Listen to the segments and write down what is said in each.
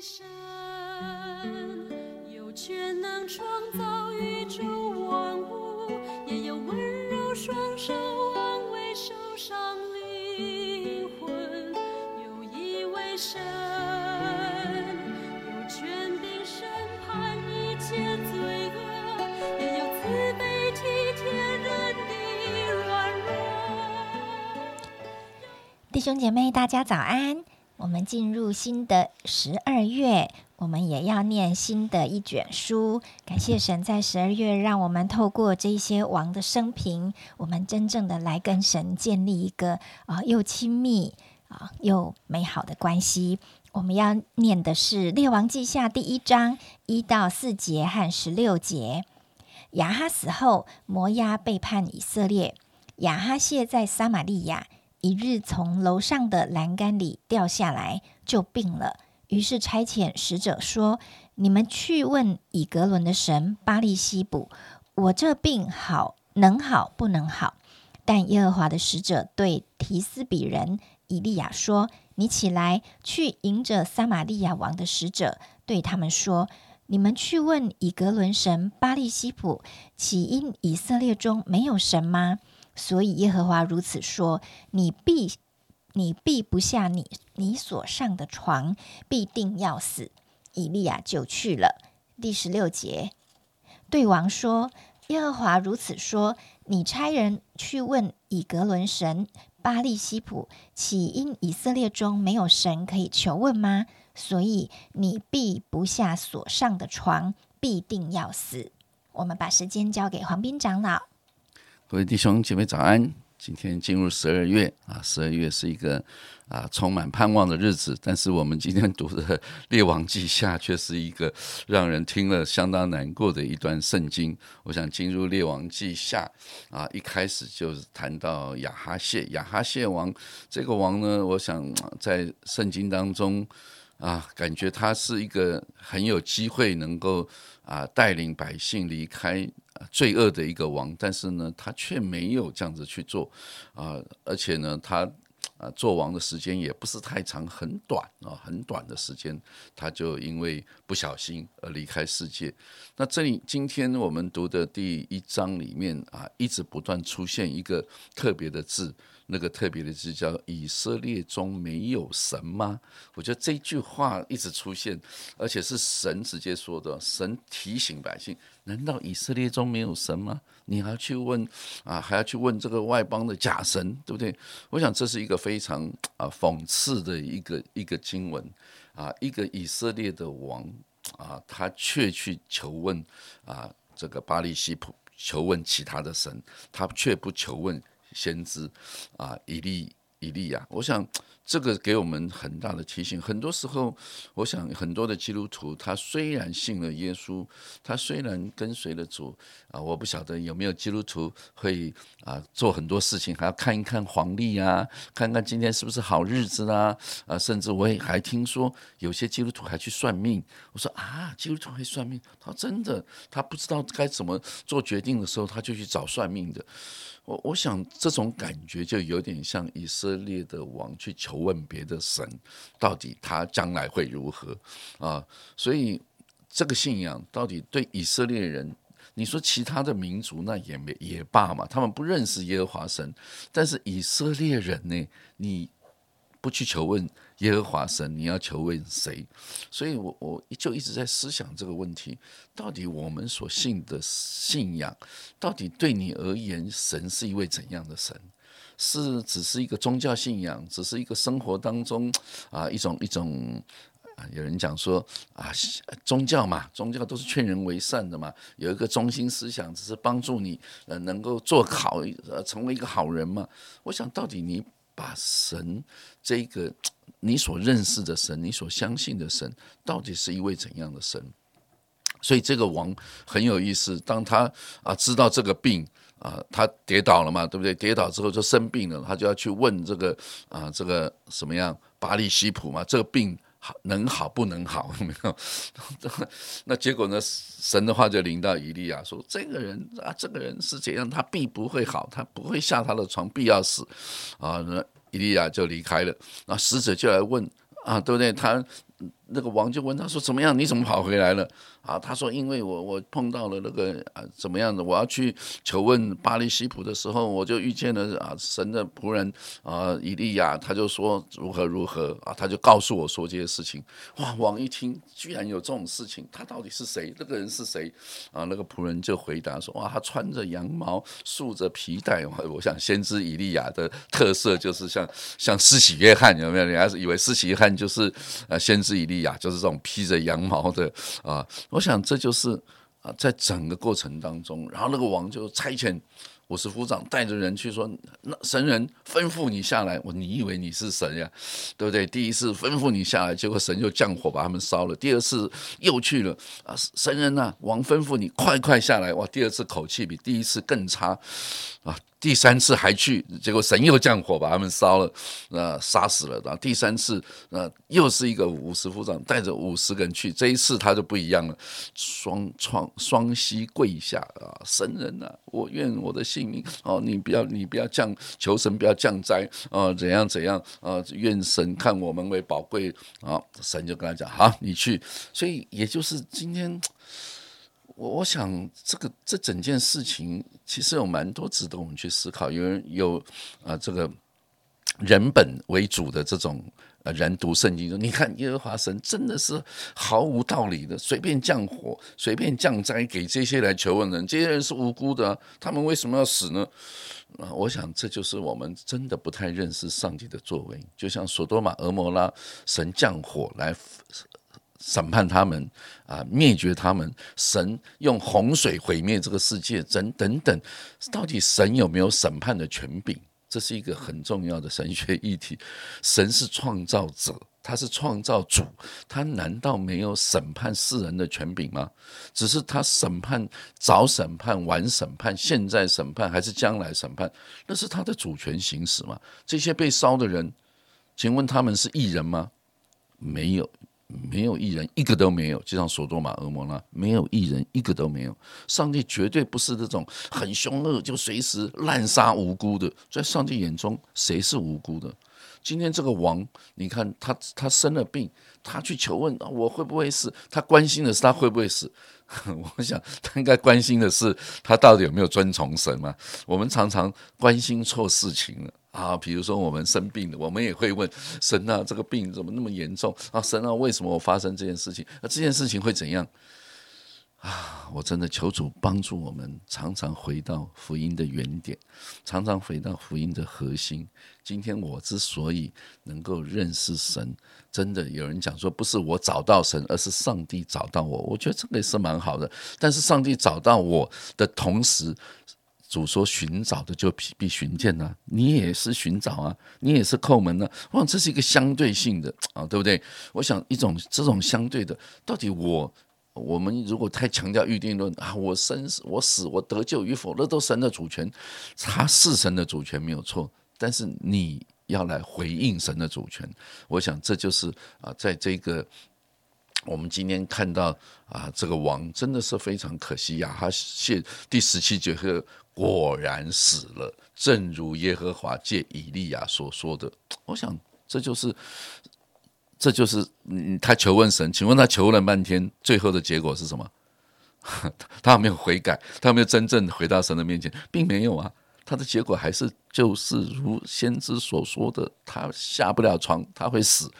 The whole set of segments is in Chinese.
神，有权能创造宇宙万物，也有温柔双手安慰受伤灵魂。有一位神，有权柄审判一切罪恶，也有慈悲体贴人的软弱。弟兄姐妹，大家早安！我们进入新的十二月，我们也要念新的一卷书。感谢神在十二月让我们透过这些王的生平，我们真正的来跟神建立一个啊、又亲密啊、又美好的关系。我们要念的是《列王记下》第一章一到四节和十六节。亚哈死后，摩押背叛以色列。亚哈谢在撒玛利亚，一日从楼上的栏杆里掉下来，就病了。于是差遣使者说：“你们去问以格伦的神巴利西卜，我这病好能好不能好？”但耶和华的使者对提斯比人以利亚说：“你起来，去迎着撒玛利亚王的使者，对他们说：你们去问以格伦神巴利西卜，起因以色列中没有神吗？所以耶和华如此说：你必你必不下你你所上的床，必定要死。以利亚就去了。第十六节，对王说：耶和华如此说：你差人去问以格伦神巴利西普，岂因以色列中没有神可以求问吗？所以你必不下所上的床，必定要死。我们把时间交给黄斌长老。各位弟兄姐妹早安！今天进入十二月啊，十二月是一个啊充满盼望的日子。但是我们今天读的《列王记下》却是一个让人听了相当难过的一段圣经。我想进入《列王记下》啊，一开始就谈到亚哈谢，亚哈谢王这个王呢，我想在圣经当中啊，感觉他是一个很有机会能够啊带领百姓离开。罪恶的一个王，但是呢，他却没有这样子去做啊、而且呢，他啊做王的时间也不是太长，很短啊，很短的时间，他就因为不小心而离开世界。那这里今天我们读的第一章里面啊，一直不断出现一个特别的字，那个特别的字叫“以色列中没有神吗？”我觉得这句话一直出现，而且是神直接说的，神提醒百姓。难道以色列中没有神吗？你还要去问啊，还要去问这个外邦的假神，对不对？我想这是一个非常啊讽刺的一个一个经文啊，一个以色列的王啊，他却去求问啊这个巴利西普，求问其他的神，他却不求问先知啊以利以利亚。我想这个给我们很大的提醒。很多时候，我想很多的基督徒，他虽然信了耶稣，他虽然跟随了主啊，我不晓得有没有基督徒会啊做很多事情，还要看一看黄历啊，看看今天是不是好日子啦啊，甚至我也还听说有些基督徒还去算命。我说啊，基督徒会算命？他说真的，他不知道该怎么做决定的时候，他就去找算命的。我我想这种感觉就有点像以色列的王去求问别的神，到底他将来会如何啊？所以这个信仰到底对以色列人，你说其他的民族那也没也罢嘛，他们不认识耶和华神，但是以色列人呢，你不去求问耶和华神，你要求问谁？所以我我就一直在思想这个问题：到底我们所信的信仰，到底对你而言，神是一位怎样的神？是只是一个宗教信仰，只是一个生活当中啊一种一种。啊，有人讲说啊，宗教嘛，宗教都是劝人为善的嘛，有一个中心思想，只是帮助你呃能够做好，呃成为一个好人嘛。我想到底你把神这个你所认识的神，你所相信的神，到底是一位怎样的神？所以这个王很有意思，当他啊知道这个病啊，他跌倒了嘛，对不对？跌倒之后就生病了，他就要去问这个啊这个什么样巴利西普嘛，这个病好能好不能好？没有？那结果呢？神的话就临到以利亚说：“这个人啊，这个人是怎样？他必不会好，他不会下他的床，必要死。”啊，那以利亚就离开了。那使者就来问啊，对不对？他那个王就问他说：“怎么样？你怎么跑回来了？”啊，他说：“因为我我碰到了那个啊怎么样的？我要去求问巴黎西普的时候，我就遇见了啊神的仆人啊以利亚，他就说如何如何啊，他就告诉我说这些事情。哇，王一听，居然有这种事情，他到底是谁？那个人是谁？啊，那个仆人就回答说：哇，他穿着羊毛，束着皮带。我想先知以利亚的特色就是像像施洗约翰有没有？你还是以为施洗约翰就是呃先知以利亚就是这种披着羊毛的啊？我想这就是啊，在整个过程当中，然后那个王就差遣五十夫长带着人去说，那神人吩咐你下来，我你以为你是神呀，对不对？第一次吩咐你下来，结果神就降火把他们烧了。第二次又去了啊，神人呐，王吩咐你快快下来，哇，第二次口气比第一次更差啊。第三次还去，结果神又降火把他们烧了，呃，杀死了。然后第三次，呃，又是一个五十夫长带着五十个人去，这一次他就不一样了，双双双膝跪下啊，神人呐，我愿我的性命哦，你不要你不要降，求神不要降灾啊，怎样怎样啊，愿神看我们为宝贵啊，神就跟他讲，好，你去。所以也就是今天。我我想，这个这整件事情其实有蛮多值得我们去思考。有人有啊，这个人本为主的这种呃人读圣经说，你看耶和华神真的是毫无道理的，随便降火，随便降灾给这些来求问人，这些人是无辜的，他们为什么要死呢？啊，我想这就是我们真的不太认识上帝的作为。就像索多玛、俄摩拉，神降火来。审判他们啊，灭绝他们。神用洪水毁灭这个世界，等等等。到底神有没有审判的权柄？这是一个很重要的神学议题。神是创造者，他是创造主，他难道没有审判世人的权柄吗？只是他审判早审判、晚审判、现在审判还是将来审判？那是他的主权行使吗？这些被烧的人，请问他们是异人吗？没有。没有一人，一个都没有，就像索多玛、俄摩拉，没有一人，一个都没有。上帝绝对不是这种很凶恶，就随时滥杀无辜的。在上帝眼中，谁是无辜的？今天这个王，你看他，他生了病，他去求问啊我会不会死？他关心的是他会不会死。我想他应该关心的是他到底有没有遵从神嘛？我们常常关心错事情了。啊，比如说我们生病了，我们也会问神啊，这个病怎么那么严重啊？神啊，为什么我发生这件事情？那这件事情会怎样？啊，我真的求主帮助我们，常常回到福音的原点，常常回到福音的核心。今天我之所以能够认识神，真的有人讲说，不是我找到神，而是上帝找到我。我觉得这个也是蛮好的。但是上帝找到我的同时，主说寻找的就必必寻见呐，你也是寻找啊，你也是叩门呢。哇，这是一个相对性的啊，对不对？我想一种这种相对的，到底我我们如果太强调预定论啊，我生我死我得救与否，那都神的主权，他是神的主权没有错，但是你要来回应神的主权，我想这就是啊，在这个。我们今天看到啊，这个王真的是非常可惜呀！他现第十七节和果然死了，正如耶和华借以利亚所说的。我想这就是，这就是嗯，他求问神，请问他求问了半天，最后的结果是什么？他有没有悔改？他有没有真正回到神的面前？并没有啊！他的结果还是就是如先知所说的，他下不了床，他会死。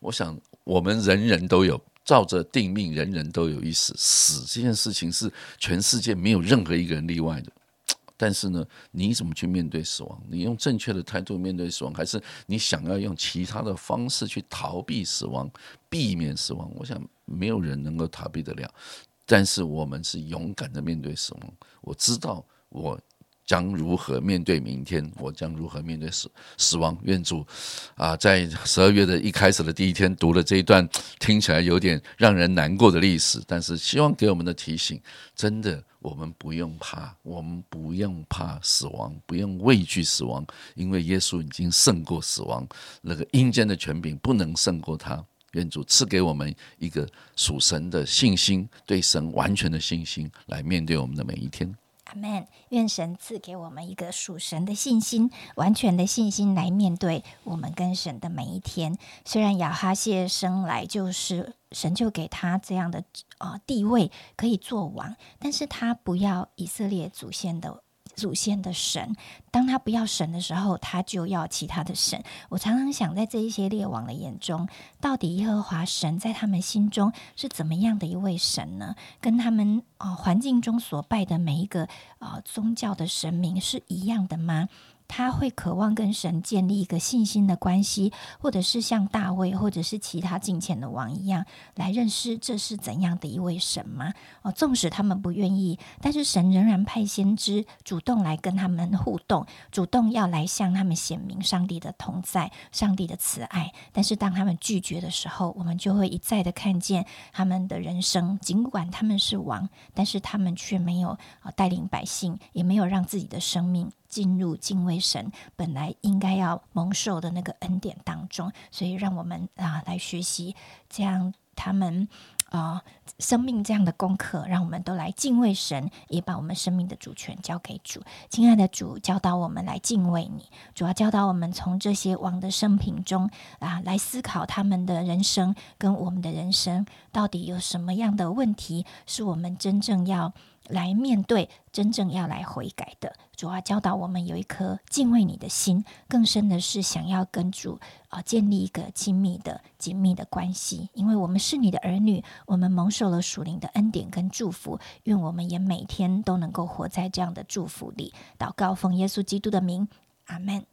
我想我们人人都有。照着定命，人人都有一死。死这件事情是全世界没有任何一个人例外的。但是呢，你怎么去面对死亡？你用正确的态度面对死亡，还是你想要用其他的方式去逃避死亡、避免死亡？我想没有人能够逃避得了。但是我们是勇敢的面对死亡。我知道我。将如何面对明天？我将如何面对死死亡？愿主啊，在十二月的一开始的第一天读了这一段听起来有点让人难过的历史，但是希望给我们的提醒，真的，我们不用怕，我们不用怕死亡，不用畏惧死亡，因为耶稣已经胜过死亡，那个阴间的权柄不能胜过他。愿主赐给我们一个属神的信心，对神完全的信心，来面对我们的每一天。阿门。愿神赐给我们一个属神的信心，完全的信心来面对我们跟神的每一天。虽然亚哈谢生来就是神就给他这样的呃地位，可以做王，但是他不要以色列祖先的。祖先的神，当他不要神的时候，他就要其他的神。我常常想，在这一些列王的眼中，到底耶和华神在他们心中是怎么样的一位神呢？跟他们啊环境中所拜的每一个啊宗教的神明是一样的吗？他会渴望跟神建立一个信心的关系，或者是像大卫，或者是其他近前的王一样，来认识这是怎样的一位神吗？哦，纵使他们不愿意，但是神仍然派先知主动来跟他们互动，主动要来向他们显明上帝的同在、上帝的慈爱。但是当他们拒绝的时候，我们就会一再的看见他们的人生，尽管他们是王，但是他们却没有啊带领百姓，也没有让自己的生命。进入敬畏神本来应该要蒙受的那个恩典当中，所以让我们啊来学习这样他们啊生命这样的功课，让我们都来敬畏神，也把我们生命的主权交给主。亲爱的主，教导我们来敬畏你，主要教导我们从这些王的生平中啊来思考他们的人生跟我们的人生到底有什么样的问题，是我们真正要。来面对真正要来悔改的，主要教导我们有一颗敬畏你的心，更深的是想要跟主啊建立一个亲密的紧密的关系，因为我们是你的儿女，我们蒙受了属灵的恩典跟祝福，愿我们也每天都能够活在这样的祝福里。祷告奉耶稣基督的名，阿门。